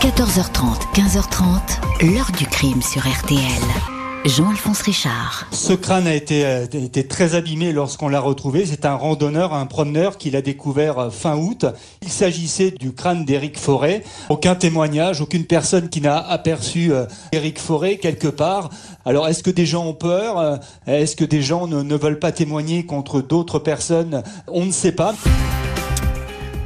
14h30, 15h30, l'heure du crime sur RTL. Jean-Alphonse Richard. Ce crâne a été, a été très abîmé lorsqu'on l'a retrouvé. C'est un randonneur, un promeneur qui l'a découvert euh, fin août. Il s'agissait du crâne d'Éric Forêt. Aucun témoignage, aucune personne qui n'a aperçu euh, Éric Forêt quelque part. Alors, est-ce que des gens ont peur? Euh, Est-ce que des gens ne, ne veulent pas témoigner contre d'autres personnes? On ne sait pas.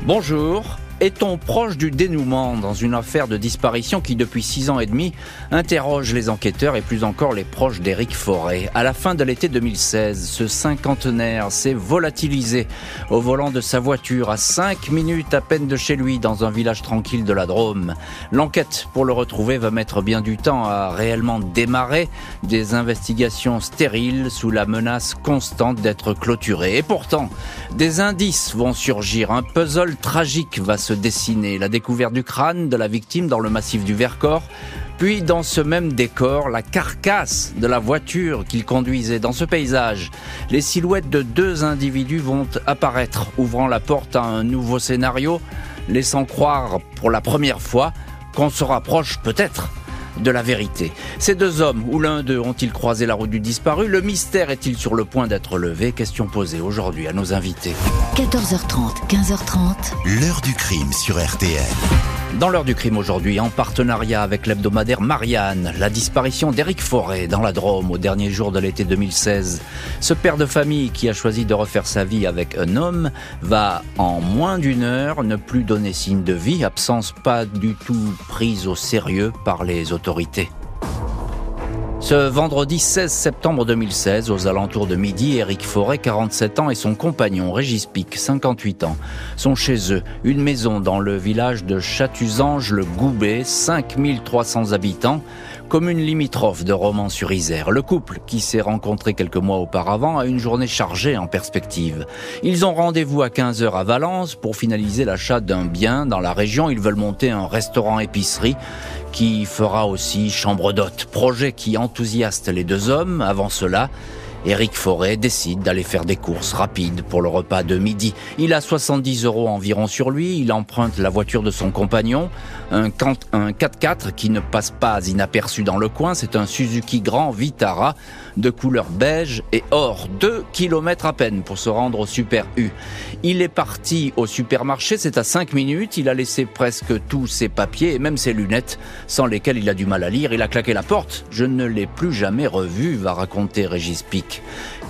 Bonjour. Est-on proche du dénouement dans une affaire de disparition qui, depuis six ans et demi, interroge les enquêteurs et plus encore les proches d'Éric Forêt? À la fin de l'été 2016, ce cinquantenaire s'est volatilisé au volant de sa voiture à cinq minutes à peine de chez lui dans un village tranquille de la Drôme. L'enquête pour le retrouver va mettre bien du temps à réellement démarrer des investigations stériles sous la menace constante d'être clôturées. Et pourtant, des indices vont surgir. Un puzzle tragique va se dessiner. La découverte du crâne de la victime dans le massif du Vercors, puis dans ce même décor, la carcasse de la voiture qu'il conduisait. Dans ce paysage, les silhouettes de deux individus vont apparaître, ouvrant la porte à un nouveau scénario, laissant croire pour la première fois qu'on se rapproche peut-être de la vérité. Ces deux hommes, ou l'un d'eux, ont-ils croisé la route du disparu? Le mystère est-il sur le point d'être levé? Question posée aujourd'hui à nos invités. 14h30, 15h30, L'heure du crime sur RTL. Dans l'heure du crime aujourd'hui, en partenariat avec l'hebdomadaire Marianne, la disparition d'Éric Forêt dans la Drôme au dernier jour de l'été 2016. Ce père de famille qui a choisi de refaire sa vie avec un homme va en moins d'une heure ne plus donner signe de vie, absence pas du tout prise au sérieux par les autorités. Ce vendredi 16 septembre 2016, aux alentours de midi, Éric Forêt, 47 ans, et son compagnon Régis Pic, 58 ans, sont chez eux, une maison dans le village de Chatuzange-le-Goubet, 5300 habitants, commune limitrophe de Romans-sur-Isère. Le couple, qui s'est rencontré quelques mois auparavant, a une journée chargée en perspective. Ils ont rendez-vous à 15h à Valence pour finaliser l'achat d'un bien dans la région. Ils veulent monter un restaurant-épicerie qui fera aussi chambre d'hôte. Projet qui enthousiaste les deux hommes. Avant cela, Éric Forêt décide d'aller faire des courses rapides pour le repas de midi. Il a 70 euros environ sur lui. Il emprunte la voiture de son compagnon, un 4x4 qui ne passe pas inaperçu dans le coin. C'est un Suzuki Grand Vitara de couleur beige et or. Deux kilomètres à peine pour se rendre au Super U. Il est parti au supermarché, c'est à 5 minutes. Il a laissé presque tous ses papiers et même ses lunettes, sans lesquelles il a du mal à lire. Il a claqué la porte. Je ne l'ai plus jamais revu, va raconter Régis Pic.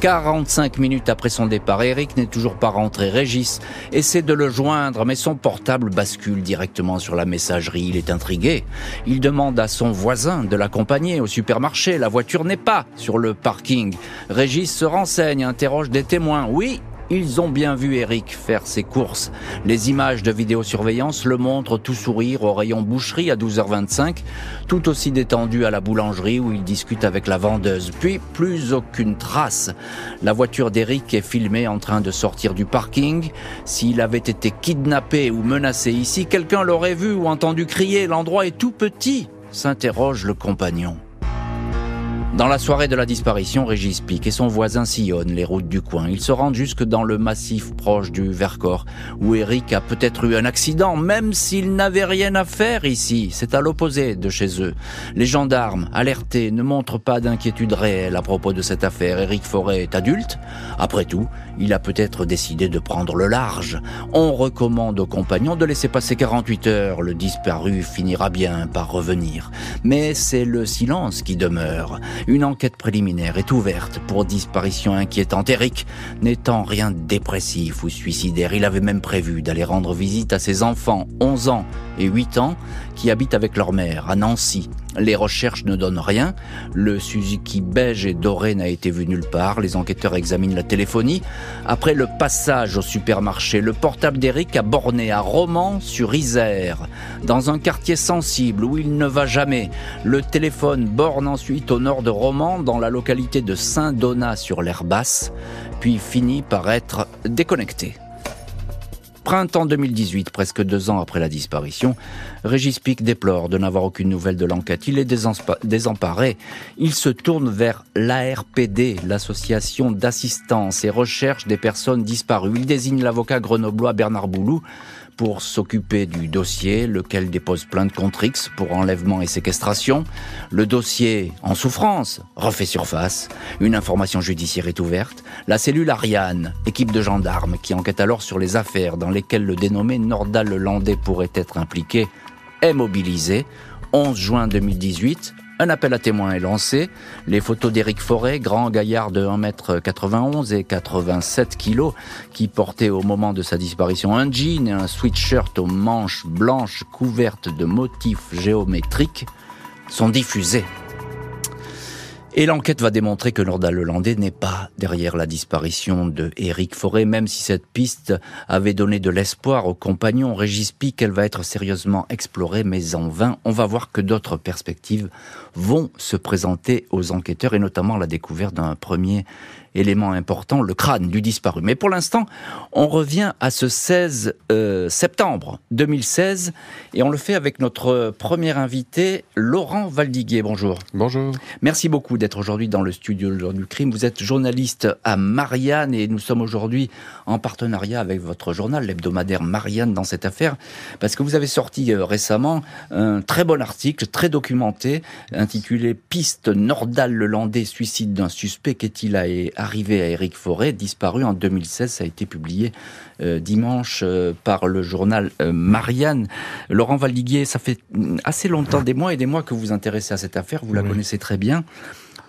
45 minutes après son départ, Eric n'est toujours pas rentré. Régis essaie de le joindre, mais son portable bascule directement sur la messagerie. Il est intrigué. Il demande à son voisin de l'accompagner au supermarché. La voiture n'est pas sur le parking. Régis se renseigne, interroge des témoins. Oui, ils ont bien vu Eric faire ses courses. Les images de vidéosurveillance le montrent tout sourire au rayon boucherie à 12h25, tout aussi détendu à la boulangerie où il discute avec la vendeuse. Puis plus aucune trace. La voiture d'Eric est filmée en train de sortir du parking. S'il avait été kidnappé ou menacé ici, quelqu'un l'aurait vu ou entendu crier. L'endroit est tout petit, s'interroge le compagnon. Dans la soirée de la disparition, Régis Pic et son voisin sillonnent les routes du coin. Ils se rendent jusque dans le massif proche du Vercors, où Eric a peut-être eu un accident, même s'il n'avait rien à faire ici. C'est à l'opposé de chez eux. Les gendarmes, alertés, ne montrent pas d'inquiétude réelle à propos de cette affaire. Eric Forêt est adulte. Après tout, il a peut-être décidé de prendre le large. On recommande aux compagnons de laisser passer 48 heures. Le disparu finira bien par revenir. Mais c'est le silence qui demeure. Une enquête préliminaire est ouverte pour disparition inquiétante. Eric n'étant rien dépressif ou suicidaire, il avait même prévu d'aller rendre visite à ses enfants, 11 ans et 8 ans, qui habitent avec leur mère à Nancy. Les recherches ne donnent rien. Le Suzuki beige et doré n'a été vu nulle part. Les enquêteurs examinent la téléphonie. Après le passage au supermarché, le portable d'Eric a borné à Romans sur Isère, dans un quartier sensible où il ne va jamais. Le téléphone borne ensuite au nord de Romans, dans la localité de Saint-Donat sur l'air basse, puis finit par être déconnecté. Printemps 2018, presque deux ans après la disparition, Régis Pic déplore de n'avoir aucune nouvelle de l'enquête. Il est désemparé. Il se tourne vers l'ARPD, l'association d'assistance et recherche des personnes disparues. Il désigne l'avocat grenoblois Bernard Boulou pour s'occuper du dossier, lequel dépose plainte contre X pour enlèvement et séquestration. Le dossier, en souffrance, refait surface. Une information judiciaire est ouverte. La cellule Ariane, équipe de gendarmes, qui enquête alors sur les affaires dans lesquelles le dénommé Nordal Landais pourrait être impliqué, est mobilisée. 11 juin 2018, un appel à témoins est lancé. Les photos d'Éric Forêt, grand gaillard de 1m91 et 87 kg, qui portait au moment de sa disparition un jean et un sweatshirt aux manches blanches couvertes de motifs géométriques, sont diffusées. Et l'enquête va démontrer que Nordal Lelandais n'est pas derrière la disparition de Éric Forêt, même si cette piste avait donné de l'espoir aux compagnons. Régis Pic, elle va être sérieusement explorée, mais en vain. On va voir que d'autres perspectives vont se présenter aux enquêteurs, et notamment la découverte d'un premier élément important, le crâne du disparu. Mais pour l'instant, on revient à ce 16 euh, septembre 2016 et on le fait avec notre premier invité, Laurent Valdiguier. Bonjour. Bonjour. Merci beaucoup d'être aujourd'hui dans le studio du crime. Vous êtes journaliste à Marianne et nous sommes aujourd'hui en partenariat avec votre journal, l'hebdomadaire Marianne, dans cette affaire, parce que vous avez sorti euh, récemment un très bon article, très documenté, intitulé Piste Nordal-Lelandais, suicide d'un suspect. Qu'est-il à arrivé à Éric Forêt, disparu en 2016. Ça a été publié euh, dimanche euh, par le journal euh, Marianne. Laurent Valdiguier, ça fait mm, assez longtemps, des mois et des mois que vous vous intéressez à cette affaire, vous la connaissez très bien.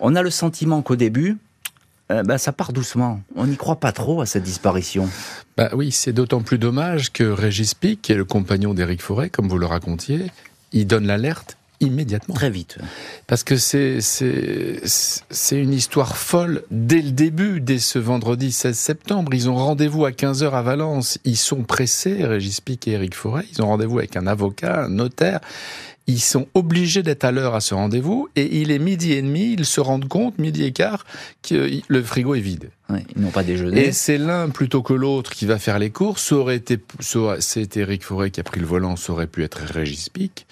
On a le sentiment qu'au début, ben, ça part doucement. On n'y croit pas trop à cette disparition. Bah oui, c'est d'autant plus dommage que Régis Pic, qui est le compagnon d'Éric Forêt, comme vous le racontiez, il donne l'alerte immédiatement. Très vite. Parce que c'est, c'est, c'est une histoire folle dès le début, dès ce vendredi 16 septembre. Ils ont rendez-vous à 15h à Valence. Ils sont pressés, Régis Pic et Eric Forêt. Ils ont rendez-vous avec un avocat, un notaire. Ils sont obligés d'être à l'heure à ce rendez-vous et il est midi et demi, ils se rendent compte, midi et quart, que le frigo est vide. ils n'ont pas déjeuné. Et c'est l'un plutôt que l'autre qui va faire les courses. Ça aurait été, c'est Eric Forêt qui a pris le volant, ça aurait pu être Régis Pic.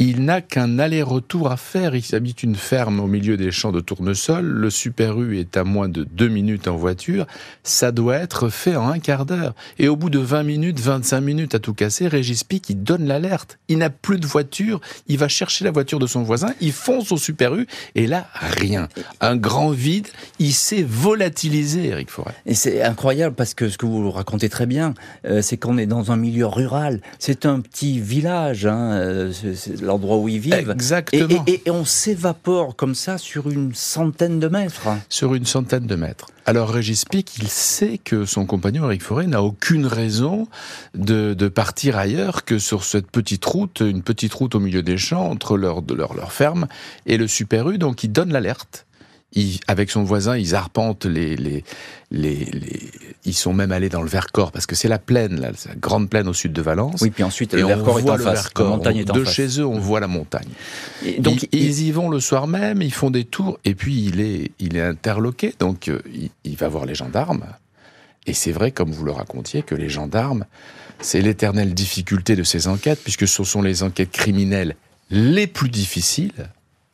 Il n'a qu'un aller-retour à faire. Il habite une ferme au milieu des champs de tournesol. Le Super U est à moins de deux minutes en voiture. Ça doit être fait en un quart d'heure. Et au bout de 20 minutes, 25 minutes à tout casser, Régis Pic, il donne l'alerte. Il n'a plus de voiture. Il va chercher la voiture de son voisin. Il fonce au Super U. Et là, rien. Un grand vide. Il s'est volatilisé, Eric Forêt. Et c'est incroyable parce que ce que vous racontez très bien, euh, c'est qu'on est dans un milieu rural. C'est un petit village. Hein, euh, l'endroit où ils vivent. Exactement. Et, on s'évapore comme ça sur une centaine de mètres. Sur une centaine de mètres. Alors Régis Pic, il sait que son compagnon Eric Forêt n'a aucune raison de, partir ailleurs que sur cette petite route, une petite route au milieu des champs entre leur, leur, leur ferme et le Super U, donc il donne l'alerte avec son voisin, ils arpentent les, les, les, ils sont même allés dans le Vercors parce que c'est la plaine, là, la grande plaine au sud de Valence. Oui, puis ensuite le Vercors est en face, la montagne est en de chez eux, on voit la montagne. donc ils, y vont le soir même, ils font des tours, et puis il est, il est interloqué, donc euh, il, il va voir les gendarmes. Et c'est vrai, comme vous le racontiez, que les gendarmes, c'est l'éternelle difficulté de ces enquêtes, puisque ce sont les enquêtes criminelles les plus difficiles,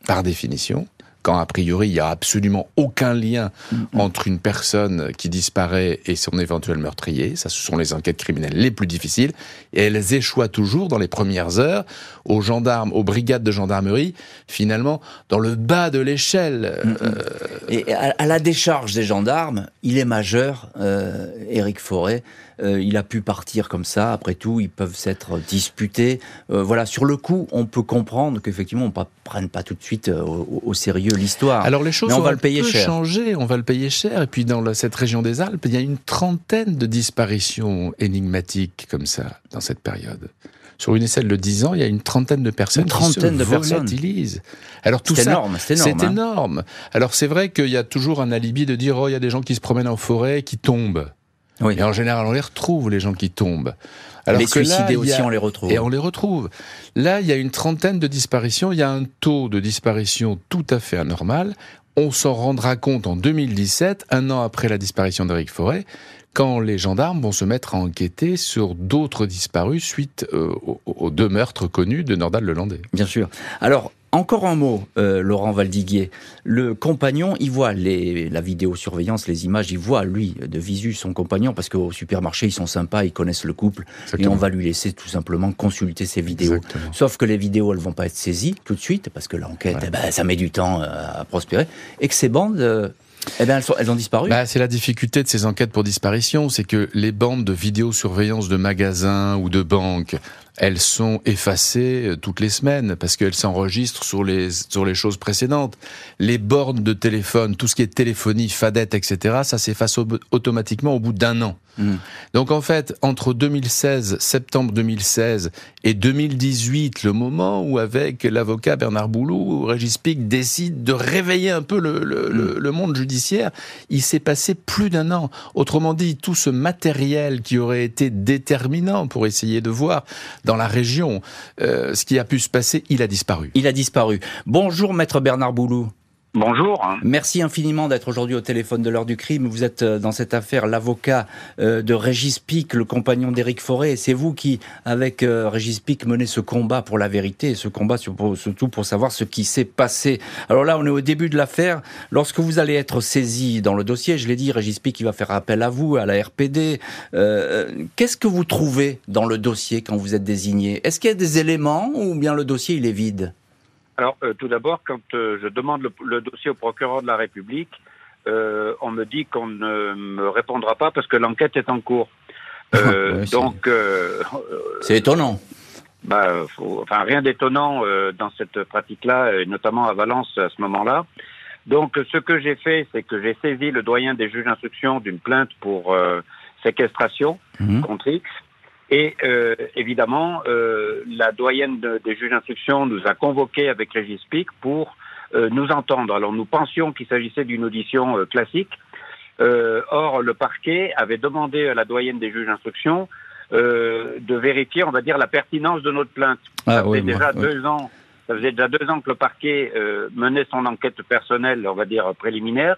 par définition quand a priori il y a absolument aucun lien entre une personne qui disparaît et son éventuel meurtrier. Ça, ce sont les enquêtes criminelles les plus difficiles. Et elles échouent toujours dans les premières heures aux gendarmes, aux brigades de gendarmerie, finalement dans le bas de l'échelle. Euh, et à, la décharge des gendarmes, il est majeur, euh, Éric Forêt. Euh, il a pu partir comme ça. Après tout, ils peuvent s'être disputés. Euh, voilà, sur le coup, on peut comprendre qu'effectivement, on ne prenne pas tout de suite euh, au, sérieux l'histoire. Alors les choses on va le payer cher. changer, on va le payer cher. Et puis dans cette région des Alpes, il y a une trentaine de disparitions énigmatiques comme ça dans cette période. Sur une échelle de 10 ans, il y a une trentaine de personnes qui se de volatilisent. Alors tout ça, énorme, c'est énorme. C'est énorme. Alors c'est vrai qu'il y a toujours un alibi de dire oh il y a des gens qui se promènent en forêt, qui tombent. Et en général, on les retrouve, les gens qui tombent. Alors les que suicidés aussi, on les retrouve. Et on les retrouve. Là, il y a une trentaine de disparitions. Il y a un taux de disparition tout à fait anormal. On s'en rendra compte en 2017, un an après la disparition d'Eric Forêt, quand les gendarmes vont se mettre à enquêter sur d'autres disparus suite euh, aux, deux meurtres connus de Nordal Lelandais. Bien sûr. Alors, Encore un mot, euh, Laurent Valdiguier. Le compagnon, il voit les, la vidéosurveillance, les images, il voit, lui, de visu, son compagnon, parce qu'au supermarché, ils sont sympas, ils connaissent le couple, et on va lui laisser tout simplement consulter ses vidéos. Sauf que les vidéos, elles vont pas être saisies tout de suite, parce que l'enquête, eh ben, ça met du temps euh, à prospérer, et que ces bandes... Euh, eh bien, elles, elles, ont disparu. Bah, c'est la difficulté de ces enquêtes pour disparition, c'est que les bandes de vidéosurveillance de magasins ou de banques elles sont effacées euh, toutes les semaines parce qu'elles s'enregistrent sur les, sur les choses précédentes. Les bornes de téléphone, tout ce qui est téléphonie, fadette, etc., ça s'efface automatiquement au bout d'un an. Hmm. Donc en fait, entre 2016, septembre 2016 et 2018, le moment où avec l'avocat Bernard Boulou, Régis Pic décide de réveiller un peu le, hmm. le monde judiciaire, il s'est passé plus d'un an. Autrement dit, tout ce matériel qui aurait été déterminant pour essayer de voir dans la région euh, ce qui a pu se passer, il a disparu. Il a disparu. Bonjour maître Bernard Boulou. Bonjour. Merci infiniment d'être aujourd'hui au téléphone de l'heure du crime. Vous êtes euh, dans cette affaire l'avocat euh, de Régis Pic, le compagnon d'Éric Forêt. C'est vous qui, avec euh, Régis Pic, menez ce combat pour la vérité ce combat surtout pour savoir ce qui s'est passé. Alors là, on est au début de l'affaire. Lorsque vous allez être saisi dans le dossier, je l'ai dit, Régis Pic, il va faire appel à vous, à la RPD. Qu'est-ce que vous trouvez dans le dossier quand vous êtes désigné? Est-ce qu'il y a des éléments ou bien le dossier il est vide? Alors, euh, tout d'abord, quand euh, je demande le, dossier au procureur de la République, euh, on me dit qu'on ne me répondra pas parce que l'enquête est en cours. donc, c'est étonnant. Bah, enfin, rien d'étonnant dans cette pratique-là, notamment à Valence à ce moment-là. Donc, ce que j'ai fait, c'est que j'ai saisi le doyen des juges d'instruction d'une plainte pour séquestration mmh. contre X. Et euh, évidemment, euh, la doyenne des juges d'instruction nous a convoqués avec Régis Pic pour euh, nous entendre. Alors nous pensions qu'il s'agissait d'une audition euh, classique. Euh, or, le parquet avait demandé à la doyenne des juges d'instruction de vérifier, on va dire, la pertinence de notre plainte. Ah, ça faisait déjà deux ans. Ça faisait déjà deux ans que le parquet menait son enquête personnelle, on va dire préliminaire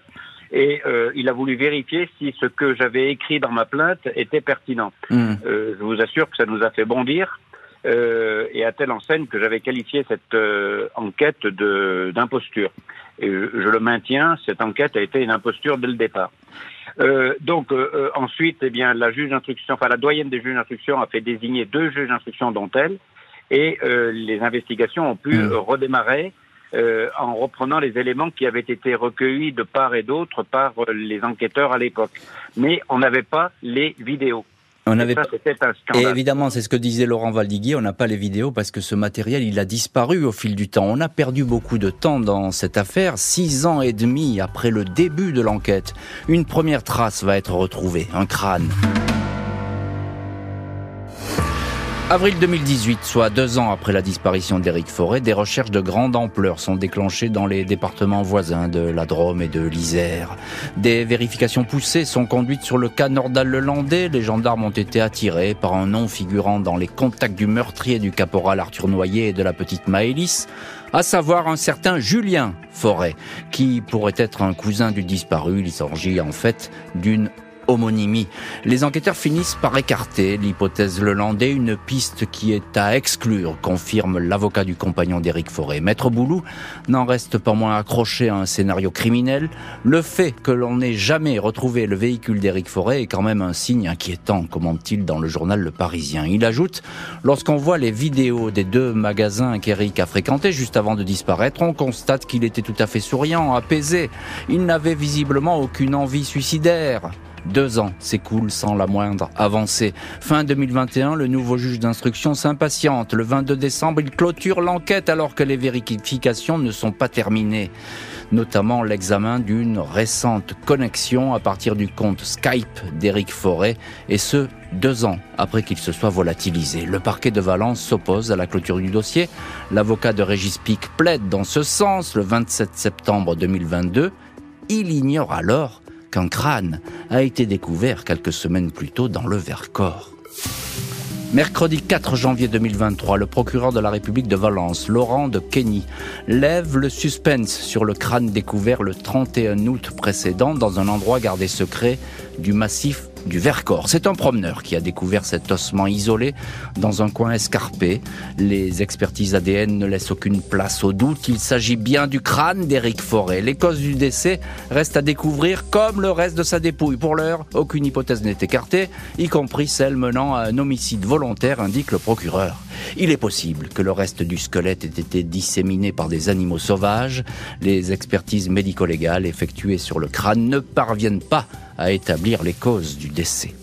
et euh, il a voulu vérifier si ce que j'avais écrit dans ma plainte était pertinent. Hmm. Euh, je vous assure que ça nous a fait bondir. Euh, et à telle enseigne que j'avais qualifié cette euh, enquête de d'imposture. Et je, je, le maintiens, cette enquête a été une imposture dès le départ. Donc ensuite, eh bien, la juge d'instruction, enfin la doyenne des juges d'instruction a fait désigner deux juges d'instruction dont elle, et les investigations ont pu hmm. redémarrer euh, en reprenant les éléments qui avaient été recueillis de part et d'autre par euh, les enquêteurs à l'époque. Mais on n'avait pas les vidéos. On avait... Et évidemment, c'est ce que disait Laurent Valdiguier, on n'a pas les vidéos parce que ce matériel, il a disparu au fil du temps. On a perdu beaucoup de temps dans cette affaire, six ans et demi après le début de l'enquête. Une première trace va être retrouvée, un crâne. Avril 2018, soit deux ans après la disparition d'Éric Forêt, des recherches de grande ampleur sont déclenchées dans les départements voisins de la Drôme et de l'Isère. Des vérifications poussées sont conduites sur le cas Nordal-Lelandais. Les gendarmes ont été attirés par un nom figurant dans les contacts du meurtrier du caporal Arthur Noyer et de la petite Maëlys, à savoir un certain Julien Forêt, qui pourrait être un cousin du disparu. Il s'agit en fait d'une homonymie. Les enquêteurs finissent par écarter l'hypothèse Lelandais, une piste qui est à exclure, confirme l'avocat du compagnon d'Éric Forêt. Maître Boulou n'en reste pas moins accroché à un scénario criminel. Le fait que l'on n'ait jamais retrouvé le véhicule d'Éric Forêt est quand même un signe inquiétant, commente-t-il dans le journal Le Parisien. Il ajoute, lorsqu'on voit les vidéos des deux magasins qu'Éric a fréquentés juste avant de disparaître, on constate qu'il était tout à fait souriant, apaisé. Il n'avait visiblement aucune envie suicidaire. Deux ans s'écoulent sans la moindre avancée. Fin 2021, le nouveau juge d'instruction s'impatiente. Le 22 décembre, il clôture l'enquête alors que les vérifications ne sont pas terminées notamment l'examen d'une récente connexion à partir du compte Skype d'Éric Forêt, et ce, deux ans après qu'il se soit volatilisé. Le parquet de Valence s'oppose à la clôture du dossier. L'avocat de Régis Pic plaide dans ce sens le 27 septembre 2022. Il ignore alors qu'un crâne a été découvert quelques semaines plus tôt dans le Vercors. Mercredi 4 janvier 2023, le procureur de la République de Valence, Laurent de Kenny, lève le suspense sur le crâne découvert le 31 août précédent dans un endroit gardé secret du massif du Vercors. C'est un promeneur qui a découvert cet ossement isolé dans un coin escarpé. Les expertises ADN ne laissent aucune place au doute. Il s'agit bien du crâne d'Éric Forêt. Les causes du décès restent à découvrir comme le reste de sa dépouille. Pour l'heure, aucune hypothèse n'est écartée, y compris celle menant à un homicide volontaire, indique le procureur. Il est possible que le reste du squelette ait été disséminé par des animaux sauvages. Les expertises médico-légales effectuées sur le crâne ne parviennent pas à établir les causes du décès.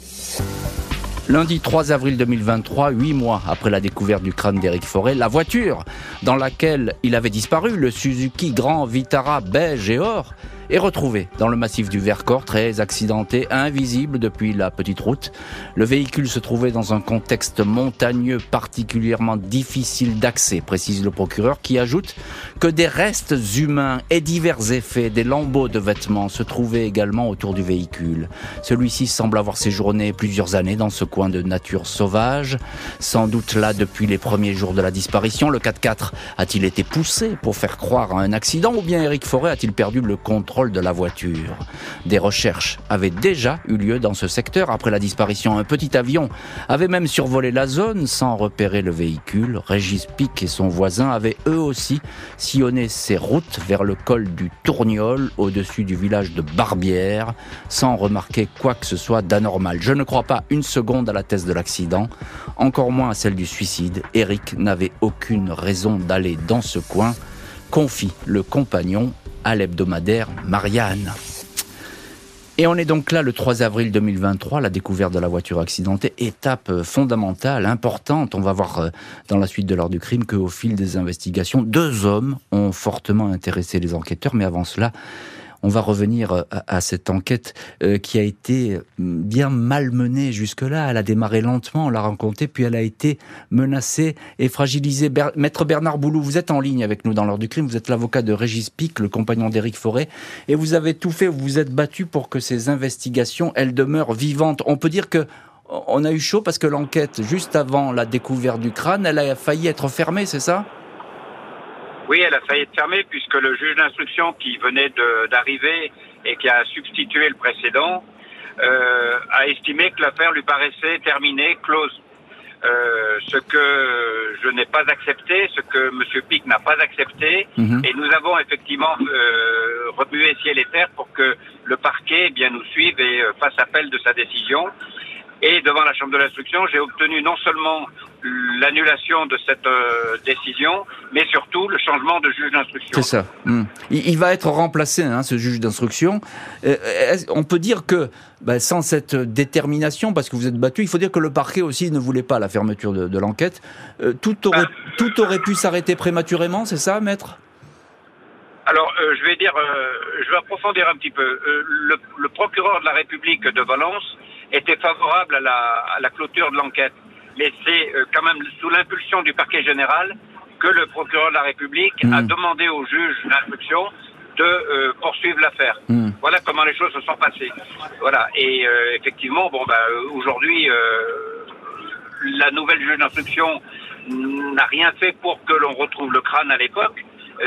Lundi 3 avril 2023, huit mois après la découverte du crâne d'Éric Forêt, la voiture dans laquelle il avait disparu, le Suzuki Grand Vitara beige et or, est retrouvé dans le massif du Vercors, très accidenté, invisible depuis la petite route. Le véhicule se trouvait dans un contexte montagneux particulièrement difficile d'accès, précise le procureur, qui ajoute que des restes humains et divers effets, des lambeaux de vêtements se trouvaient également autour du véhicule. Celui-ci semble avoir séjourné plusieurs années dans ce coin de nature sauvage, sans doute là depuis les premiers jours de la disparition. Le 4x4 a-t-il été poussé pour faire croire à un accident ou bien Eric Forêt a-t-il perdu le contrôle de la voiture. Des recherches avaient déjà eu lieu dans ce secteur après la disparition. Un petit avion avait même survolé la zone sans repérer le véhicule. Régis Pic et son voisin avaient eux aussi sillonné ces routes vers le col du Tourniol au-dessus du village de Barbière sans remarquer quoi que ce soit d'anormal. Je ne crois pas une seconde à la thèse de l'accident, encore moins à celle du suicide. Eric n'avait aucune raison d'aller dans ce coin confie le compagnon à l'hebdomadaire Marianne. Et on est donc là le 3 avril 2023, la découverte de la voiture accidentée, étape euh, fondamentale, importante. On va voir euh, dans la suite de l'heure du crime qu'au fil des investigations, deux hommes ont fortement intéressé les enquêteurs. Mais avant cela, on va revenir euh, à, cette enquête euh, qui a été euh, bien malmenée jusque-là. Elle a démarré lentement, on l'a rencontrée, puis elle a été menacée et fragilisée. Maître Bernard Boulou, vous êtes en ligne avec nous dans l'heure du crime. Vous êtes l'avocat de Régis Pic, le compagnon d'Éric Forêt, et vous avez tout fait. Vous vous êtes battu pour que ces investigations, elles demeurent vivantes. On peut dire que on a eu chaud parce que l'enquête, juste avant la découverte du crâne, elle a failli être fermée, c'est ça? Oui, elle a failli être fermée puisque le juge d'instruction qui venait d'arriver et qui a substitué le précédent euh, a estimé que l'affaire lui paraissait terminée, close. Euh, ce que je n'ai pas accepté, ce que M. Pic n'a pas accepté, mhm. et nous avons effectivement euh, remué ciel et terre pour que le parquet eh bien nous suive et euh, fasse appel de sa décision. Et devant la Chambre de l'instruction, j'ai obtenu non seulement l'annulation de cette euh, décision, mais surtout le changement de juge d'instruction. C'est ça. Hmm. Il, va être remplacé, hein, ce juge d'instruction. Euh, on peut dire que bah, sans cette détermination, parce que vous êtes battu, il faut dire que le parquet aussi ne voulait pas la fermeture de, l'enquête. Euh, tout, aurait, ah. tout aurait pu s'arrêter prématurément, c'est ça, maître? Alors, je vais dire, je vais approfondir un petit peu. Le, le, procureur de la République de Valence était favorable à la, à la clôture de l'enquête. Mais c'est euh, quand même sous l'impulsion du parquet général que le procureur de la République a hmm. demandé au juge d'instruction de euh, poursuivre l'affaire. Hmm. Voilà comment les choses se sont passées. Voilà. Et euh, effectivement, bon, bah, aujourd'hui, la nouvelle juge d'instruction n'a rien fait pour que l'on retrouve le crâne à l'époque.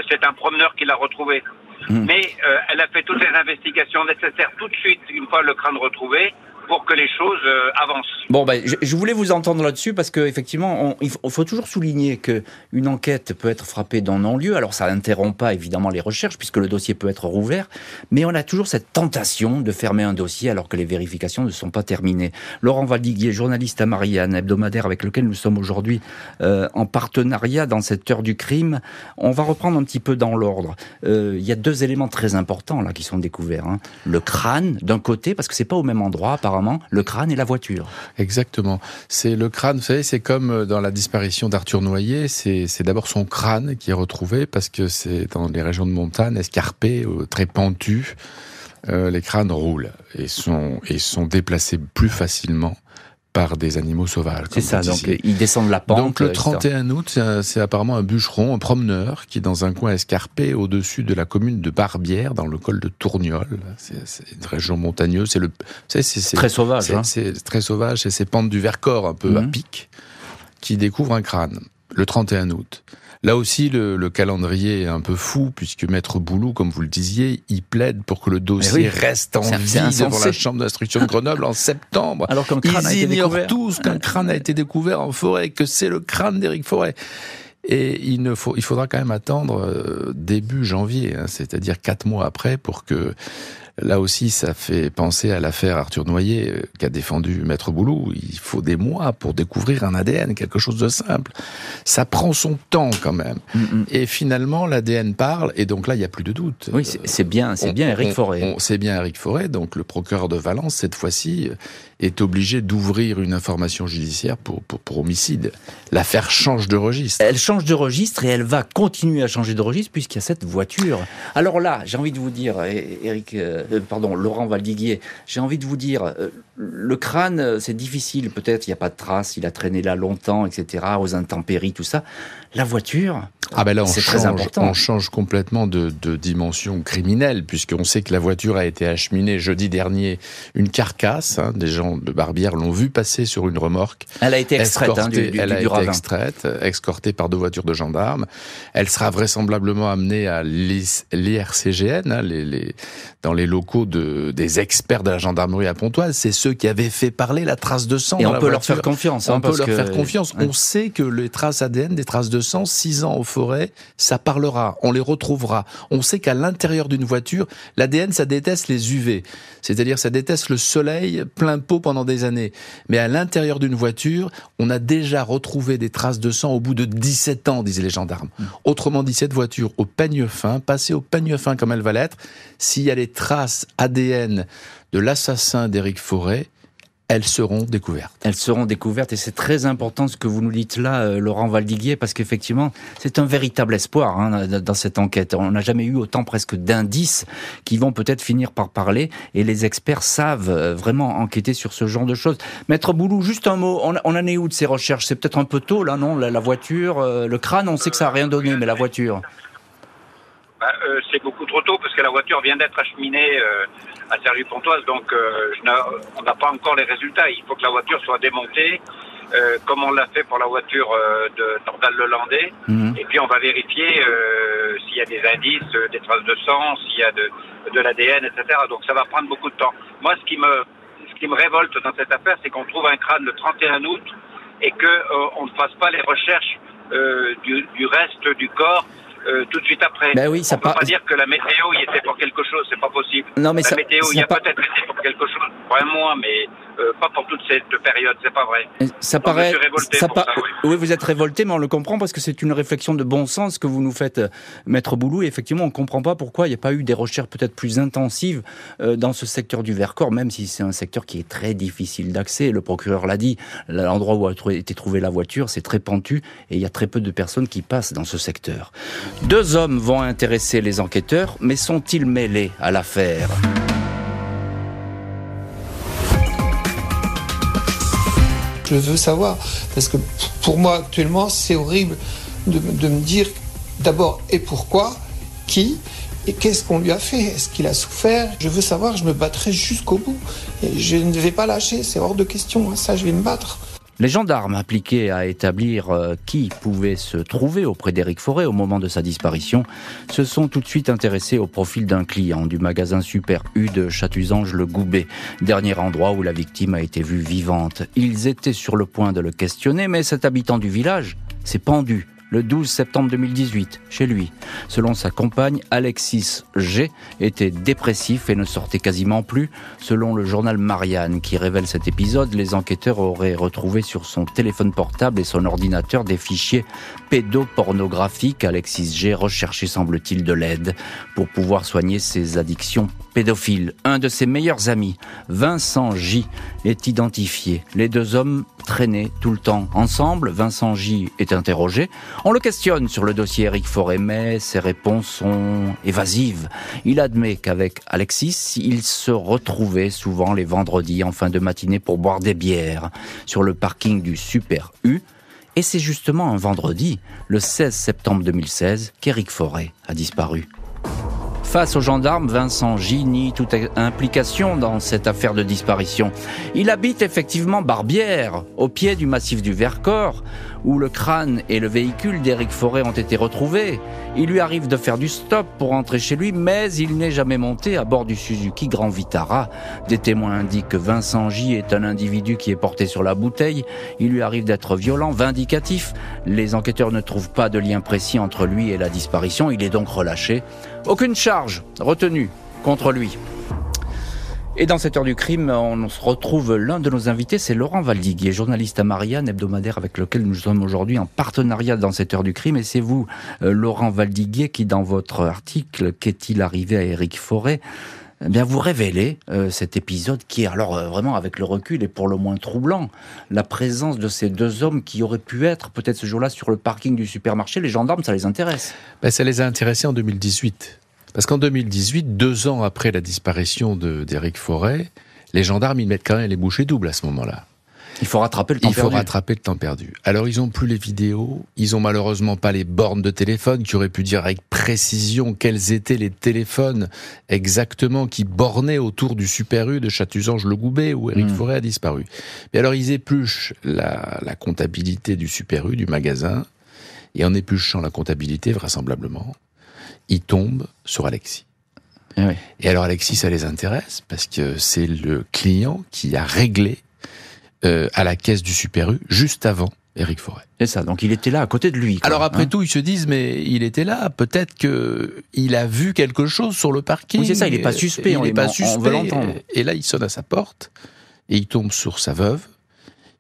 C'est un promeneur qui l'a retrouvé. Hmm. Mais elle a fait toutes les investigations nécessaires tout de suite, une fois le crâne retrouvé, pour que les choses euh, avancent. Bon, ben, je, voulais vous entendre là-dessus parce qu'effectivement, il faut, toujours souligner qu'une enquête peut être frappée dans non-lieu. Alors, ça n'interrompt pas évidemment les recherches puisque le dossier peut être rouvert, mais on a toujours cette tentation de fermer un dossier alors que les vérifications ne sont pas terminées. Laurent Valdiguier, journaliste à Marianne, hebdomadaire avec lequel nous sommes aujourd'hui euh, en partenariat dans cette heure du crime. On va reprendre un petit peu dans l'ordre. Euh, il y a deux éléments très importants là qui sont découverts. Hein. Le crâne d'un côté, parce que c'est pas au même endroit par le crâne et la voiture. Exactement. C'est le crâne, vous savez, c'est comme euh, dans la disparition d'Arthur Noyer, c'est d'abord son crâne qui est retrouvé parce que c'est dans les régions de montagne, escarpées, euh, très pentues. Euh, les crânes roulent et sont, et sont déplacés plus facilement par des animaux sauvages. C'est ça, donc ils descendent la pente. Donc le 31 août, c'est apparemment un bûcheron, un promeneur, qui est dans un coin escarpé au-dessus de la commune de Barbière, dans le col de Tourniol. C'est une région montagneuse. C'est le, très sauvage. C'est hein. très sauvage. C'est ces pentes du Vercors un peu à mhm. pic qui découvrent un crâne. le 31 août. Là aussi, le, calendrier est un peu fou, puisque Maître Boulou, comme vous le disiez, il plaide pour que le dossier reste en vie devant la chambre d'instruction de Grenoble en septembre. Alors qu'un crâne Ils a été ignorent tous qu'un crâne a été découvert en forêt, que c'est le crâne d'Éric Forêt. Et il, ne faut, il faudra quand même attendre euh, début janvier, hein, c'est-à-dire quatre mois après, pour que Là aussi, ça fait penser à l'affaire Arthur Noyer euh, qu'a défendu Maître Boulou. Il faut des mois pour découvrir un ADN, quelque chose de simple. Ça prend son temps quand même. Mm, mm. Et finalement, l'ADN parle, et donc là, il n'y a plus de doute. Oui, c'est bien, c'est bien Eric Forêt. C'est bien Eric Forêt, donc le procureur de Valence, cette fois-ci, est obligé d'ouvrir une information judiciaire pour, pour, homicide. L'affaire change de registre. Elle change de registre et elle va continuer à changer de registre puisqu'il y a cette voiture. Alors là, j'ai envie de vous dire, Eric, euh, pardon, Laurent Valdiguier, j'ai envie de vous dire, euh, le crâne, c'est difficile, peut-être, il n'y a pas de traces, il a traîné là longtemps, etc., aux intempéries, tout ça. La voiture, ah ben là, on, change, on change complètement de, de dimension criminelle, puisqu'on sait que la voiture a été acheminée jeudi dernier, une carcasse, hein, des gens de Barbière l'ont vu passer sur une remorque. Elle a été extraite hein, du, du, Elle a été extraite, escortée par deux voitures de gendarmes. Elle sera vraisemblablement amenée à l'IRCGN, hein, les, les, dans les locaux de, des experts de la gendarmerie à Pontoise. C'est ceux qui avaient fait parler la trace de sang. Et on peut leur faire confiance. on hein, peut leur faire confiance. On sait que les traces ADN, des traces de sang, six ans au forêt, ça parlera, on les retrouvera. On sait qu'à l'intérieur d'une voiture, l'ADN, ça déteste les UV. C'est-à-dire, ça déteste le soleil plein pot pendant des années. Mais à l'intérieur d'une voiture, on a déjà retrouvé des traces de sang au bout de 17 ans, disaient les gendarmes. Hmm. Autrement dit, cette voiture au peigne fin, passée au peigne fin comme elle va l'être, s'il y a les traces ADN de l'assassin d'Éric Forêt, elles seront découvertes. Elles seront découvertes et c'est très important ce que vous nous dites là, euh, Laurent Valdiguier, parce qu'effectivement, c'est un véritable espoir hein, dans cette enquête. On n'a jamais eu autant presque d'indices qui vont peut-être finir par parler et les experts savent euh, vraiment enquêter sur ce genre de choses. Maître Boulou, juste un mot, on, en est où de ces recherches? C'est peut-être un peu tôt là, non? La, voiture, euh, le crâne, on sait que ça n'a rien donné, mais la voiture bah, C'est beaucoup trop tôt parce que la voiture vient d'être acheminée à Sergi-Pontoise, donc euh, on n'a pas encore les résultats. Il faut que la voiture soit démontée, euh, comme on l'a fait pour la voiture euh, de Tordal-Lelandais. Mhm. Et puis on va vérifier s'il y a des indices, des traces de sang, s'il y a de, de l'ADN, etc. Donc ça va prendre beaucoup de temps. Moi, ce qui me, ce qui me révolte dans cette affaire, c'est qu'on trouve un crâne le 31 août et qu'on ne fasse pas les recherches du, du reste du corps euh, tout de suite après. Ben oui, ça on peut pas... dire que la météo y était pour quelque chose, c'est pas possible. Non, mais la météo y a peut-être été pour quelque chose, mois, mais euh, pas pour toute cette période, c'est pas vrai. Ça paraît. ça, oui. vous êtes révolté, mais on le comprend parce que c'est une réflexion de bon sens que vous nous faites, euh, Maître Boulou. Et effectivement, on comprend pas pourquoi il n'y a pas eu des recherches peut-être plus intensives euh, dans ce secteur du Vercors, même si c'est un secteur qui est très difficile d'accès. Le procureur l'a dit, l'endroit où a été trouvée la voiture, c'est très pentu et il y a très peu de personnes qui passent dans ce secteur. Deux hommes vont intéresser les enquêteurs, mais sont-ils mêlés à l'affaire? Je veux savoir, parce que pour moi actuellement, c'est horrible de, me dire d'abord et pourquoi, qui, et qu'est-ce qu'on lui a fait? Est-ce qu'il a souffert? Je veux savoir, je me battrai jusqu'au bout. Je ne vais pas lâcher, c'est hors de question. Hein. Ça, je vais me battre. Les gendarmes impliqués à établir euh, qui pouvait se trouver auprès d'Éric Forêt au moment de sa disparition se sont tout de suite intéressés au profil d'un client du magasin Super U de Châtuzange-le-Goubet, dernier endroit où la victime a été vue vivante. Ils étaient sur le point de le questionner, mais cet habitant du village s'est pendu le 12 septembre 2018, chez lui. Selon sa compagne, Alexis G était dépressif et ne sortait quasiment plus. Selon le journal Marianne qui révèle cet épisode, les enquêteurs auraient retrouvé sur son téléphone portable et son ordinateur des fichiers pédopornographiques. Alexis G recherchait, semble-t-il, de l'aide pour pouvoir soigner ses addictions pédophiles. Un de ses meilleurs amis, Vincent J, est identifié. Les deux hommes traînaient tout le temps ensemble. Vincent J est interrogé. On le questionne sur le dossier Eric mais ses réponses sont évasives. Il admet qu'avec Alexis, il se retrouvait souvent les vendredis en fin de matinée pour boire des bières sur le parking du Super U. Et c'est justement un vendredi, le 16 septembre 2016, qu'Eric Forêt a disparu. Face aux gendarmes, Vincent J toute implication dans cette affaire de disparition. Il habite effectivement Barbière, au pied du massif du Vercors, où le crâne et le véhicule d'Éric Forêt ont été retrouvés. Il lui arrive de faire du stop pour rentrer chez lui, mais il n'est jamais monté à bord du Suzuki Grand Vitara. Des témoins indiquent que Vincent J est un individu qui est porté sur la bouteille. Il lui arrive d'être violent, vindicatif. Les enquêteurs ne trouvent pas de lien précis entre lui et la disparition. Il est donc relâché. Aucune charge retenue contre lui. Et dans cette heure du crime, on se retrouve l'un de nos invités, c'est Laurent Valdiguier, journaliste à Marianne, hebdomadaire avec lequel nous sommes aujourd'hui en partenariat dans cette heure du crime. Et c'est vous, euh, Laurent Valdiguier, qui dans votre article Qu'est-il arrivé à Éric Forêt eh bien, vous révélez euh, cet épisode qui est alors euh, vraiment avec le recul et pour le moins troublant. La présence de ces deux hommes qui auraient pu être peut-être ce jour-là sur le parking du supermarché, les gendarmes, ça les intéresse. Ben, ça les a intéressés en 2018. Parce qu'en 2018, deux ans après la disparition d'Éric Forêt, les gendarmes, ils mettent quand même les bouchées doubles à ce moment-là. Il faut rattraper le temps perdu. Il faut rattraper le temps perdu. Alors, ils ont plus les vidéos. Ils ont malheureusement pas les bornes de téléphone qui auraient pu dire avec précision quels étaient les téléphones exactement qui bornaient autour du Super U de Châtuzange-le-Goubet où Éric hmm. Forêt a disparu. Mais alors, ils épluchent la, la comptabilité du Super U, du magasin. Et en épluchant la comptabilité, vraisemblablement, ils tombent sur Alexis. Eh Et alors Alexis, ça les intéresse parce que c'est le client qui a réglé euh, à la caisse du Super U juste avant Eric Forêt. C'est ça, donc il était là à côté de lui. Alors après hein. tout, ils se disent, mais il était là, peut-être que il a vu quelque chose sur le parking. Oui, c'est ça, il n'est pas suspect, il n'est pas suspect. Et là, il sonne à sa porte et il tombe sur sa veuve,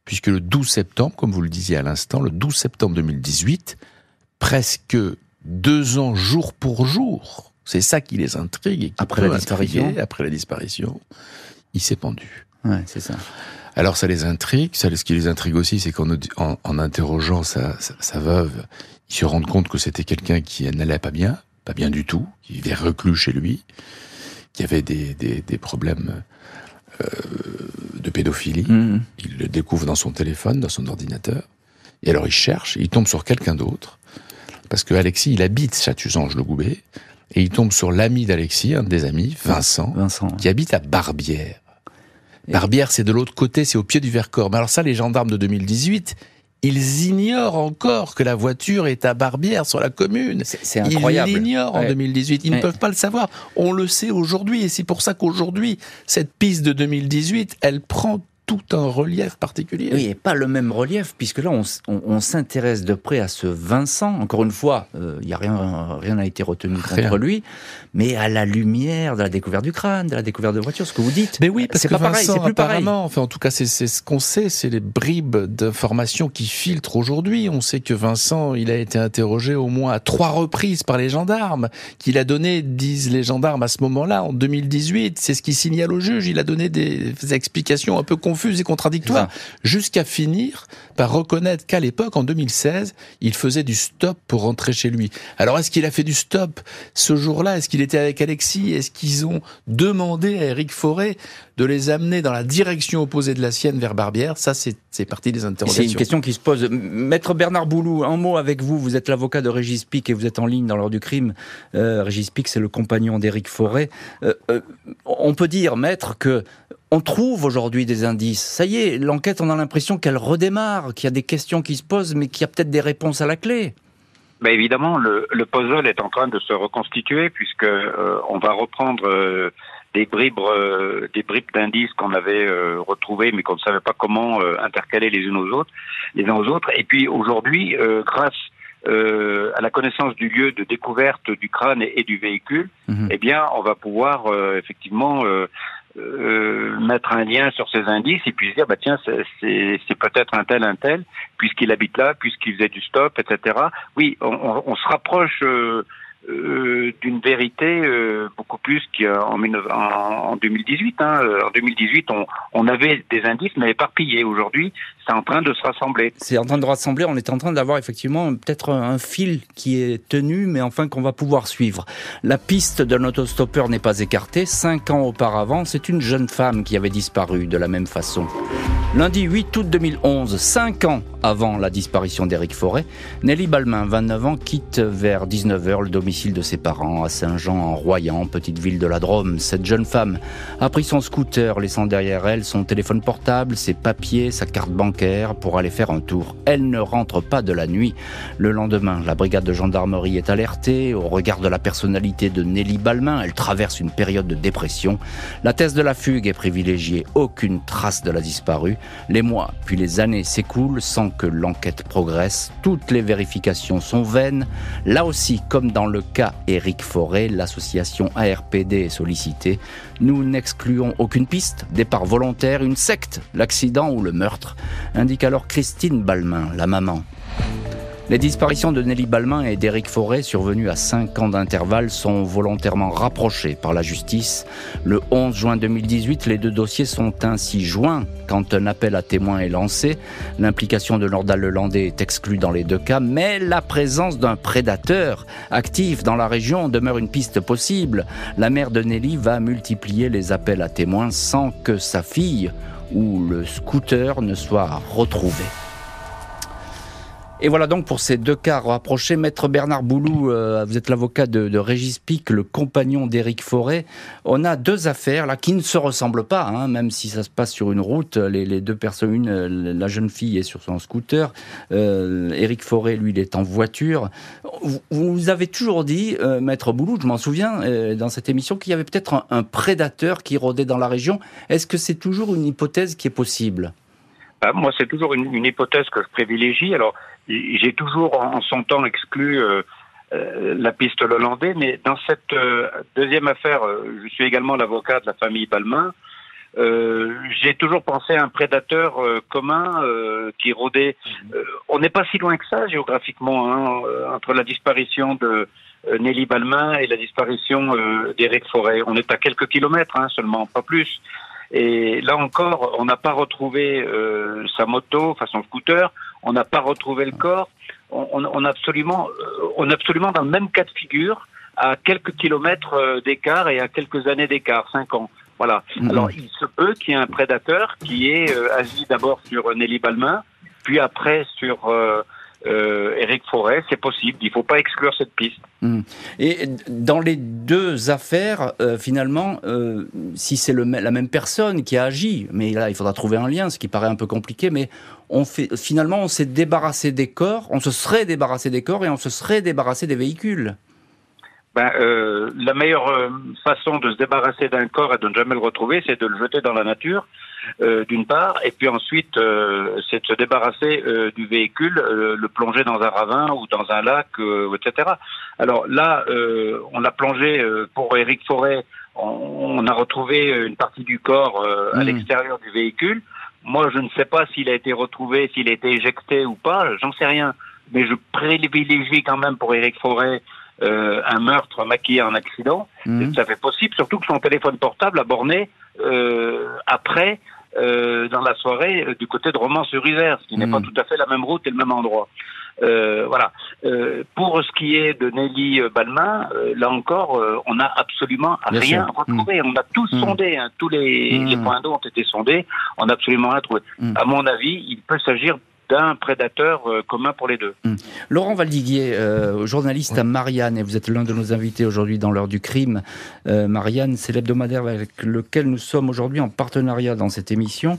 puisque le 12 septembre, comme vous le disiez à l'instant, le 12 septembre 2018, presque deux ans jour pour jour. C'est ça qui les intrigue et qui après la disparition, après la disparition, il s'est pendu. Ouais, c'est ça. Alors ça les intrigue. Ça, ce qui les intrigue aussi, c'est qu'en en, interrogeant sa, sa, veuve, ils se rendent compte que c'était quelqu'un qui n'allait pas bien, pas bien du tout, qui vivait reclus chez lui, qui avait des, des, des problèmes euh, de pédophilie. Mmh. Il le découvre dans son téléphone, dans son ordinateur. Et alors il cherche, il tombe sur quelqu'un d'autre parce que Alexis, il habite Châtuzange-le-Goubet, et il tombe sur l'ami d'Alexis, un des amis, Vincent, qui habite à Barbière. Barbière, c'est de l'autre côté, c'est au pied du Vercors. Mais alors ça, les gendarmes de 2018, ils ignorent encore que la voiture est à Barbière sur la commune. C'est incroyable. Ils l'ignorent en 2018. Ils ne peuvent pas le savoir. On le sait aujourd'hui. Et c'est pour ça qu'aujourd'hui, cette piste de 2018, elle prend tout un relief particulier. Oui, et pas le même relief, puisque là, on, s'intéresse de près à ce Vincent. Encore une fois, il euh, y a rien, rien n'a été retenu contre lui, mais à la lumière de la découverte du crâne, de la découverte de voiture, ce que vous dites. Mais oui, parce que pas pareil, c'est plus pareil. Enfin, en tout cas, c'est ce qu'on sait, c'est les bribes d'informations qui filtrent aujourd'hui. On sait que Vincent, il a été interrogé au moins à trois reprises par les gendarmes, qu'il a donné, disent les gendarmes à ce moment-là, en 2018. C'est ce qui signale au juge. Il a donné des explications un peu confuses confuses et contradictoires, jusqu'à finir par reconnaître qu'à l'époque, en 2016, il faisait du stop pour rentrer chez lui. Alors, est-ce qu'il a fait du stop ce jour-là? Est-ce qu'il était avec Alexis? Est-ce qu'ils ont demandé à Eric Forêt de les amener dans la direction opposée de la sienne vers Barbière? Ça, c'est partie des interrogations. C'est une question qui se pose. Maître Bernard Boulou, un mot avec vous. Vous êtes l'avocat de Régis Pic et vous êtes en ligne dans l'heure du crime. Euh, Régis Pic, c'est le compagnon d'Éric Forêt. Euh, euh, on peut dire, maître, que on trouve aujourd'hui des indices. Ça y est, l'enquête, on a l'impression qu'elle redémarre, qu'il y a des questions qui se posent, mais qu'il y a peut-être des réponses à la clé. Ben évidemment, le, puzzle est en train de se reconstituer puisque euh, on va reprendre euh, des bribes, euh, des bribes d'indices qu'on avait retrouvés, mais qu'on ne savait pas comment intercaler les unes aux autres, les uns aux autres. Et puis aujourd'hui, grâce à la connaissance du lieu de découverte du crâne et, du véhicule, mhm. eh bien, on va pouvoir effectivement euh, mettre un lien sur ces indices et puis se dire bah tiens c'est peut-être un tel un tel puisqu'il habite là puisqu'il faisait du stop etc oui on, on, se rapproche euh, euh, d'une vérité euh, beaucoup plus qu'en en, 2018. Hein. En 2018, on, on, avait des indices, mais éparpillés. Aujourd'hui, c'est en train de se rassembler. C'est en train de rassembler. On est en train d'avoir effectivement peut-être un fil qui est tenu, mais enfin qu'on va pouvoir suivre. La piste d'un autostoppeur n'est pas écartée. Cinq ans auparavant, c'est une jeune femme qui avait disparu de la même façon. Lundi 8 août 2011, 5 ans avant la disparition d'Éric Forêt, Nelly Balmain, 29 ans, quitte vers 19h le domicile de ses parents à Saint-Jean-en-Royan, petite ville de la Drôme. Cette jeune femme a pris son scooter, laissant derrière elle son téléphone portable, ses papiers, sa carte bancaire pour aller faire un tour. Elle ne rentre pas de la nuit. Le lendemain, la brigade de gendarmerie est alertée. Au regard de la personnalité de Nelly Balmain, elle traverse une période de dépression. La thèse de la fugue est privilégiée. Aucune trace de la disparue. Les mois puis les années s'écoulent sans que l'enquête progresse. Toutes les vérifications sont vaines. Là aussi, comme dans le cas Éric Forêt, l'association ARPD est sollicitée. Nous n'excluons aucune piste, départ volontaire, une secte, l'accident ou le meurtre, indique alors Christine Balmain, la maman. Les disparitions de Nelly Balmain et d'Éric Forêt, survenues à 5 ans d'intervalle, sont volontairement rapprochées par la justice. Le 11 juin 2018, les deux dossiers sont ainsi joints quand un appel à témoins est lancé. L'implication de Nordal Lelandais est exclue dans les deux cas, mais la présence d'un prédateur actif dans la région demeure une piste possible. La mère de Nelly va multiplier les appels à témoins sans que sa fille ou le scooter ne soit retrouvé. Et voilà donc pour ces deux cas rapprochés. Maître Bernard Boulou, euh, vous êtes l'avocat de, Régis Pic, le compagnon d'Éric Forêt. On a deux affaires là qui ne se ressemblent pas, hein, même si ça se passe sur une route. Les, deux personnes, une, euh, la jeune fille est sur son scooter, euh, Éric Forêt, lui, il est en voiture. Vous, avez toujours dit, Maître Boulou, je m'en souviens, dans cette émission, qu'il y avait peut-être un prédateur qui rôdait dans la région. Est-ce que c'est toujours une hypothèse qui est possible? Bah, moi, c'est toujours une, une, hypothèse que je privilégie. Alors, j'ai toujours en son temps exclu euh, euh, la piste hollandais, mais dans cette euh, deuxième affaire, je suis également l'avocat de la famille Balmain. j'ai toujours pensé à un prédateur commun qui rôdait. on n'est pas si loin que ça géographiquement hein, entre la disparition de Nelly Balmain et la disparition d'Éric Forêt. On est à quelques kilomètres hein, seulement, pas plus. Et là encore, on n'a pas retrouvé euh, sa moto, enfin son scooter, on n'a pas retrouvé le corps. On, on, absolument, euh, on est absolument dans le même cas de figure, à quelques kilomètres euh, d'écart et à quelques années d'écart, cinq ans. Voilà. Mhm. Alors, il se peut qu'il y ait un prédateur qui est agi d'abord sur Nelly Balmain, puis après sur euh, Éric Forêt, c'est possible. Il ne faut pas exclure cette piste. Hmm. Et dans les deux affaires, euh, finalement, euh, si c'est la même personne qui a agi, mais là, il faudra trouver un lien, ce qui paraît un peu compliqué, mais on fait, finalement, on s'est débarrassé des corps, on se serait débarrassé des corps et on se serait débarrassé des véhicules. Ben, euh, la meilleure euh, façon de se débarrasser d'un corps et de ne jamais le retrouver, c'est de le jeter dans la nature, euh, d'une part, et puis ensuite, c'est de se débarrasser du véhicule, le plonger dans un ravin ou dans un lac, etc. Alors là, on a plongé pour Éric Forêt, on, a retrouvé une partie du corps à mmh. l'extérieur du véhicule. Moi, je ne sais pas s'il a été retrouvé, s'il a été éjecté ou pas, j'en sais rien. Mais je privilégie quand même pour Éric Forêt euh, un meurtre maquillé en accident. Mhm. Ça fait possible, surtout que son téléphone portable a borné euh, après, euh, dans la soirée, euh, du côté de Romans-sur-Isère, ce qui n'est pas mhm. tout à fait la même route et le même endroit. Euh, voilà. pour ce qui est de Nelly Balmain, là encore, on n'a absolument rien retrouvé. Mhm. On a tout sondé, hein, tous les, les points d'eau ont été sondés. On n'a absolument rien trouvé. À mon avis, il peut s'agir d'un prédateur euh, commun pour les deux. Hmm. Laurent Valdiguier, euh, journaliste à Marianne, et vous êtes l'un de nos invités aujourd'hui dans l'heure du crime. Euh, Marianne, c'est l'hebdomadaire avec lequel nous sommes aujourd'hui en partenariat dans cette émission.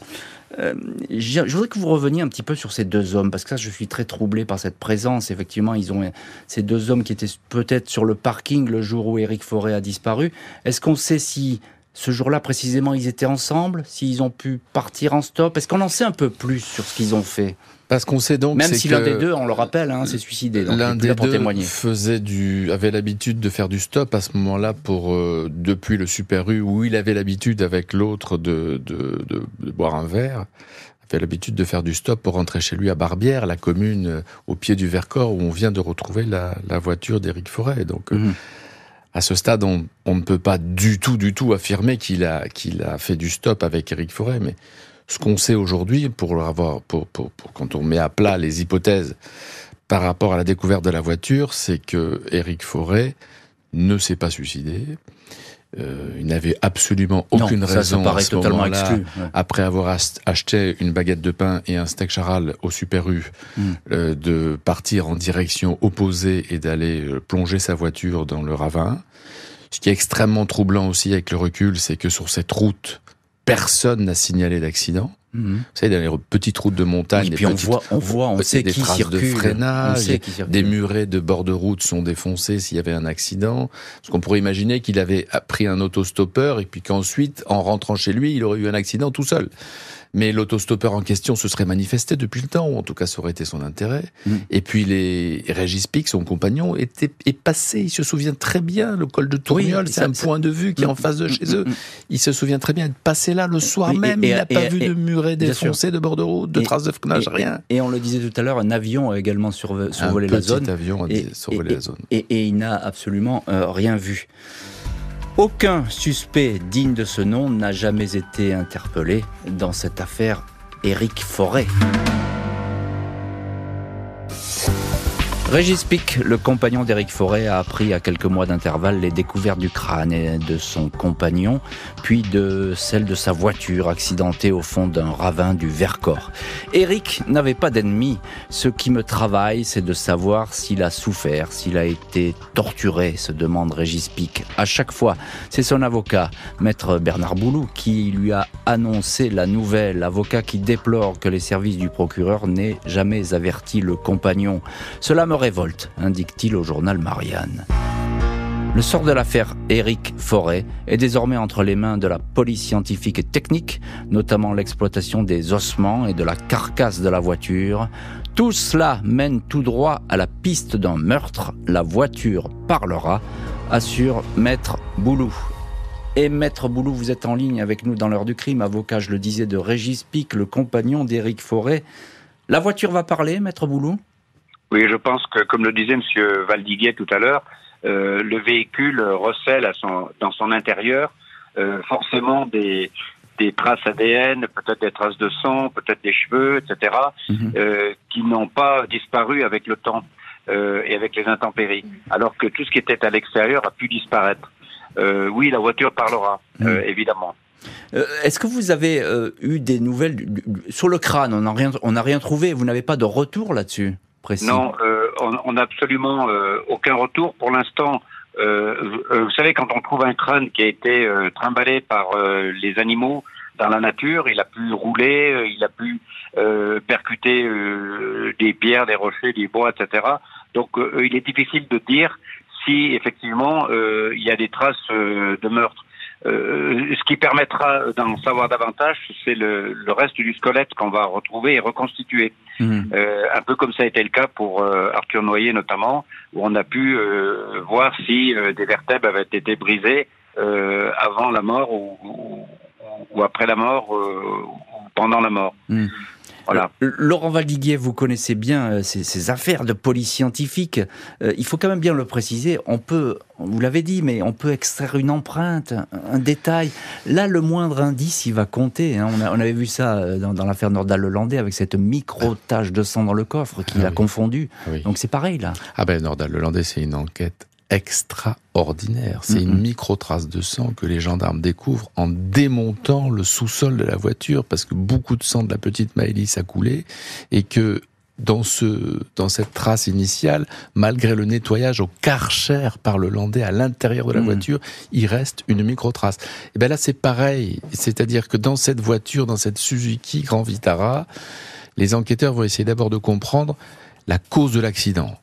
je voudrais que vous reveniez un petit peu sur ces deux hommes, parce que ça, je suis très troublé par cette présence. Effectivement, ils ont ces deux hommes qui étaient peut-être sur le parking le jour où Éric Forêt a disparu. Est-ce qu'on sait si ce jour-là précisément ils étaient ensemble, s'ils ont pu partir en stop? Est-ce qu'on en sait un peu plus sur ce qu'ils ont fait? Parce qu'on sait donc. Même si l'un des deux, on le rappelle, hein, s'est suicidé. L'un des deux faisait du, avait l'habitude de faire du stop à ce moment-là pour euh, depuis le Super U où il avait l'habitude avec l'autre de, de, de, boire un verre avait l'habitude de faire du stop pour rentrer chez lui à Barbière, la commune euh, au pied du Vercors où on vient de retrouver la, la voiture d'Éric Forêt. Donc, euh, mhm. à ce stade, on, on, ne peut pas du tout, du tout affirmer qu'il a, qu'il a fait du stop avec Éric Forêt, mais ce qu'on sait aujourd'hui, pour avoir, pour, pour, pour, quand on met à plat les hypothèses par rapport à la découverte de la voiture, c'est que Éric Forêt ne s'est pas suicidé Euh, il n'avait absolument aucune raison à ce totalement exclu, après avoir acheté une baguette de pain et un steak charal au Super U, hmm. euh, de partir en direction opposée et d'aller euh, plonger sa voiture dans le ravin. Ce qui est extrêmement troublant aussi avec le recul, c'est que sur cette route, personne n'a signalé d'accident. Mhm. Vous savez, dans les petites routes de montagne, et puis on voit, on voit, on sait des qui circule, de freinage, des murets de bord de route sont défoncés s'il y avait un accident. Parce qu'on pourrait imaginer qu'il avait pris un autostoppeur et puis qu'ensuite, en rentrant chez lui, il aurait eu un accident tout seul mais l'autostoppeur en question se serait manifesté depuis le temps, ou en tout cas ça aurait été son intérêt. Mm. Et puis les Régis Pic, son compagnon, était, est passé, il se souvient très bien, le col de Tourniol, c'est un point de vue qui est en mm. face de mm. chez eux. Il se souvient très bien de passer là le soir même, il n'a pas vu de muret défoncé, de bord de route, de traces de freinage, rien. Et on le disait tout à l'heure, un avion a également survolé la zone. Un avion a survolé la zone. Et, il n'a absolument euh, rien vu. Aucun suspect digne de ce nom n'a jamais été interpellé dans cette affaire Éric Forêt. Régis Pic, le compagnon d'Éric Forêt, a appris à quelques mois d'intervalle les découvertes du crâne et de son compagnon, puis de celle de sa voiture accidentée au fond d'un ravin du Vercors. Éric n'avait pas d'ennemi. Ce qui me travaille, c'est de savoir s'il a souffert, s'il a été torturé, se demande Régis Pic. À chaque fois, c'est son avocat, maître Bernard Boulou, qui lui a annoncé la nouvelle. Avocat qui déplore que les services du procureur n'aient jamais averti le compagnon. Cela me révolte, indique-t-il au journal Marianne. Le sort de l'affaire Éric Forêt est désormais entre les mains de la police scientifique et technique, notamment l'exploitation des ossements et de la carcasse de la voiture. Tout cela mène tout droit à la piste d'un meurtre. La voiture parlera, assure Maître Boulou. Et Maître Boulou, vous êtes en ligne avec nous dans l'heure du crime, avocat, je le disais, de Régis Pic, le compagnon d'Éric Forêt. La voiture va parler, Maître Boulou? Oui, je pense que, comme le disait M. Valdiguet tout à l'heure, euh, le véhicule recèle à son, dans son intérieur euh, forcément des, des traces ADN, peut-être des traces de sang, peut-être des cheveux, etc., mhm. euh, qui n'ont pas disparu avec le temps euh, et avec les intempéries, alors que tout ce qui était à l'extérieur a pu disparaître. Euh, oui, la voiture parlera, euh, évidemment. Est-ce que vous avez eu des nouvelles sur le crâne On n'a rien, on n'a rien trouvé. Vous n'avez pas de retour là-dessus? Non, euh, on n'a absolument euh, aucun retour pour l'instant. Euh, vous savez, quand on trouve un crâne qui a été trimballé par les animaux dans la nature, il a pu rouler, il a pu percuter des pierres, des rochers, des bois, etc. Donc, il est difficile de dire si effectivement il y a des traces de meurtre. Euh, ce qui permettra d'en savoir davantage, c'est le, le, reste du squelette qu'on va retrouver et reconstituer. Mhm. Euh, un peu comme ça a été le cas pour euh, Arthur Noyer notamment, où on a pu euh, voir si des vertèbres avaient été brisées avant la mort ou, ou, après la mort ou pendant la mort. Mhm. Voilà. Laurent Valdiguier, vous connaissez bien euh, ces, affaires de police scientifique. Euh, il faut quand même bien le préciser. On peut, vous l'avez dit, mais on peut extraire une empreinte, un, détail. Là, le moindre indice, il va compter. Hein. On, avait vu ça euh, dans, l'affaire Nordal-Lelandais avec cette micro-tache de sang dans le coffre qu'il ah a confondu. Ah Donc c'est pareil là. Ah ben Nordal-Lelandais, c'est une enquête extraordinaire. C'est une micro-trace de sang que les gendarmes découvrent en démontant le sous-sol de la voiture parce que beaucoup de sang de la petite Maëlys a coulé et que dans ce, dans cette trace initiale, malgré le nettoyage au karcher par le landais à l'intérieur de la mm. voiture, il reste une micro-trace. Et ben là, c'est pareil. C'est-à-dire que dans cette voiture, dans cette Suzuki Grand Vitara, les enquêteurs vont essayer d'abord de comprendre la cause de l'accident.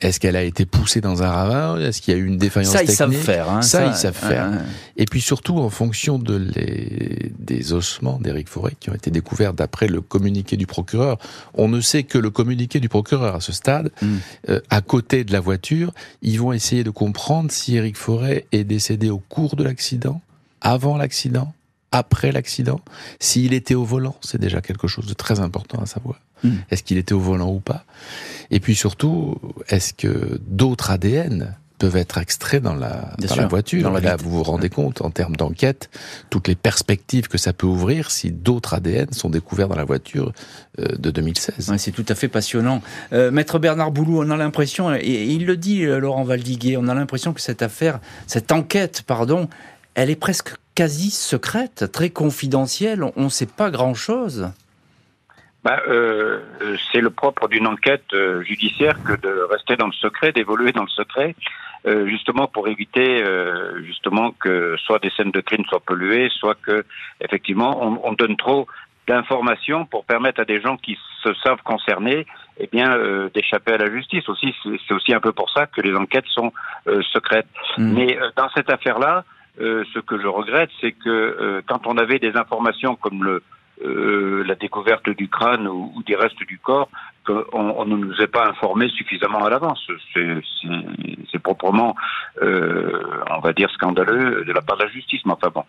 Est-ce qu'elle a été poussée dans un ravin? Est-ce qu'il y a eu une défaillance technique Ça, ils savent faire. Hein, ça, ils savent faire. Et puis surtout, en fonction de les, des ossements d'Éric Forêt qui ont été découverts d'après le communiqué du procureur, on ne sait que le communiqué du procureur à ce stade. Hmm. Euh, à côté de la voiture, ils vont essayer de comprendre si Éric Forêt est décédé au cours de l'accident, avant l'accident, après l'accident, s'il était au volant, c'est déjà quelque chose de très important à savoir. Hmm. Est-ce qu'il était au volant ou pas? Et puis surtout, est-ce que d'autres ADN peuvent être extraits dans la, dans la voiture. Là, vous vous rendez compte, en termes d'enquête, toutes les perspectives que ça peut ouvrir si d'autres ADN sont découverts dans la voiture euh, de 2016. c'est tout à fait passionnant. Euh, Maître Bernard Boulou, on a l'impression, et il le dit, euh, Laurent Valdiguier, on a l'impression que cette affaire, cette enquête, pardon, elle est presque quasi secrète, très confidentielle. On ne sait pas grand-chose. Bah, euh, c'est le propre d'une enquête euh, judiciaire que de rester dans le secret, d'évoluer dans le secret, euh, justement pour éviter euh, justement que soit des scènes de crime soient polluées, soit que effectivement on, on donne trop d'informations pour permettre à des gens qui se savent concernés, eh bien, euh, d'échapper à la justice. Aussi, c'est aussi un peu pour ça que les enquêtes sont secrètes. Mmh. Mais dans cette affaire-là, ce que je regrette, c'est que quand on avait des informations comme le euh, la découverte du crâne ou, des restes du corps qu'on on ne nous ait pas informé suffisamment à l'avance. C'est proprement, euh, on va dire, scandaleux de la part de la justice. Mais enfin bon,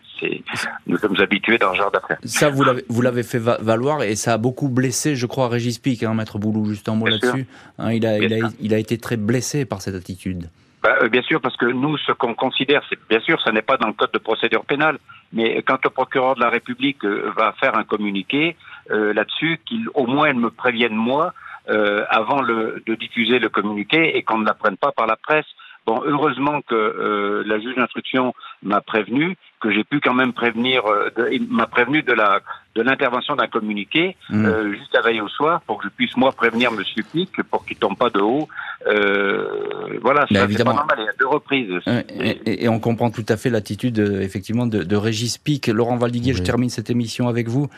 nous sommes habitués dans ce genre d'affaires. Ça, vous l'avez fait valoir et ça a beaucoup blessé, je crois, Régis Pic, hein, Maître Boulou, juste un mot là-dessus. Hein, il, a, il, a, il a été très blessé par cette attitude. Bah, euh, bien sûr, parce que nous, ce qu'on considère, c'est bien sûr, ça n'est pas dans le code de procédure pénale, mais quand le procureur de la République euh, va faire un communiqué euh, là-dessus, qu'il au moins me prévienne moi euh, avant le, de diffuser le communiqué et qu'on ne l'apprenne pas par la presse. Bon, heureusement que euh, la juge d'instruction m'a prévenu, que j'ai pu quand même prévenir, euh, m'a prévenu de la de l'intervention d'un communiqué mmh. euh, juste à veille au soir pour que je puisse moi prévenir Monsieur Pic pour qu'il tombe pas de haut. Euh, voilà, c'est pas normal, il y a deux reprises. Et, et, on comprend tout à fait l'attitude effectivement de, de Régis Pic. Laurent Valdiguier, je termine cette émission avec vous.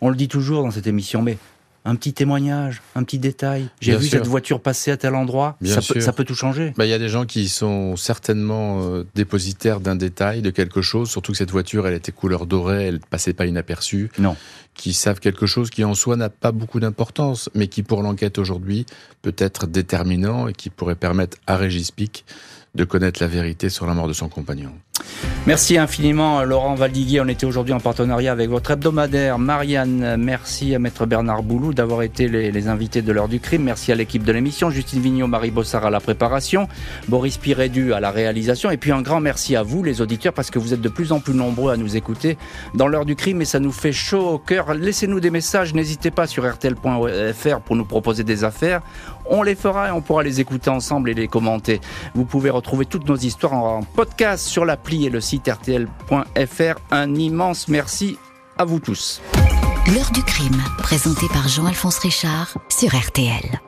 On le dit toujours dans cette émission, mais un petit témoignage, un petit détail. J'ai vu cette voiture passer à tel endroit. Ça peut, ça peut, tout changer. Bah, il y a des gens qui sont certainement euh, dépositaires d'un détail, de quelque chose, surtout que cette voiture, elle était couleur dorée, elle passait pas inaperçue. Non. Qui savent quelque chose qui en soi n'a pas beaucoup d'importance, mais qui pour l'enquête aujourd'hui peut être déterminant et qui pourrait permettre à Régis Pic de connaître la vérité sur la mort de son compagnon. Merci infiniment Laurent Valdiguier. On était aujourd'hui en partenariat avec votre hebdomadaire. Marianne, merci à Maître Bernard Boulou d'avoir été les, invités de l'heure du crime. Merci à l'équipe de l'émission. Justine Vignot, Marie Bossard à la préparation. Boris Pirédu à la réalisation. Et puis un grand merci à vous les auditeurs parce que vous êtes de plus en plus nombreux à nous écouter dans l'heure du crime et ça nous fait chaud au cœur. Laissez-nous des messages. N'hésitez pas sur rtl.fr pour nous proposer des affaires. On les fera et on pourra les écouter ensemble et les commenter. Vous pouvez retrouver toutes nos histoires en podcast sur l'appli et le site rtl.fr. Un immense merci à vous tous. L'heure du crime, présenté par Jean-Alphonse Richard sur RTL.